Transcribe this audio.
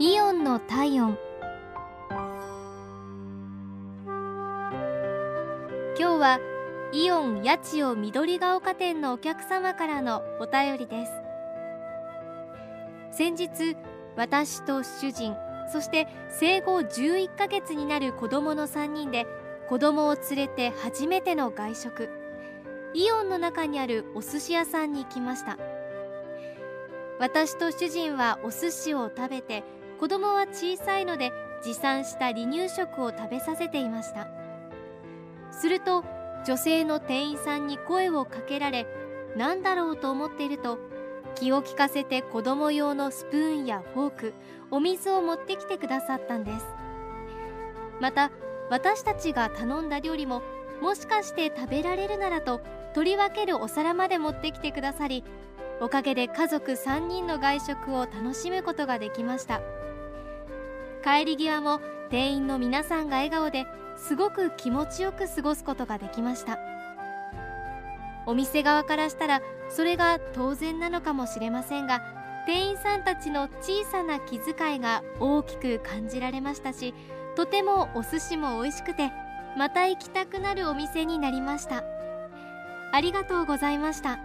イオンの体温。今日はイオン八千代緑が丘店のお客様からのお便りです。先日私と主人そして生後11ヶ月になる子供の3人で子供を連れて初めての外食。イオンの中にあるお寿司屋さんに行きました。私と主人はお寿司を食べて子供は小さいので持参した離乳食を食べさせていました。すると女性の店員さんに声をかけられ何だろうと思っていると気を利かせて子供用のスプーンやフォークお水を持ってきてくださったんです。また私たちが頼んだ料理ももしかして食べられるならと取り分けるお皿まで持ってきてくださりおかげで家族3人の外食を楽しむことができました。帰り際も店員の皆さんが笑顔ですごく気持ちよく過ごすことができました。お店側からしたらそれが当然なのかもしれませんが店員さんたちの小さな気遣いが大きく感じられましたしとてもお寿司も美味しくてまた行きたくなるお店になりました。ありがとうございました。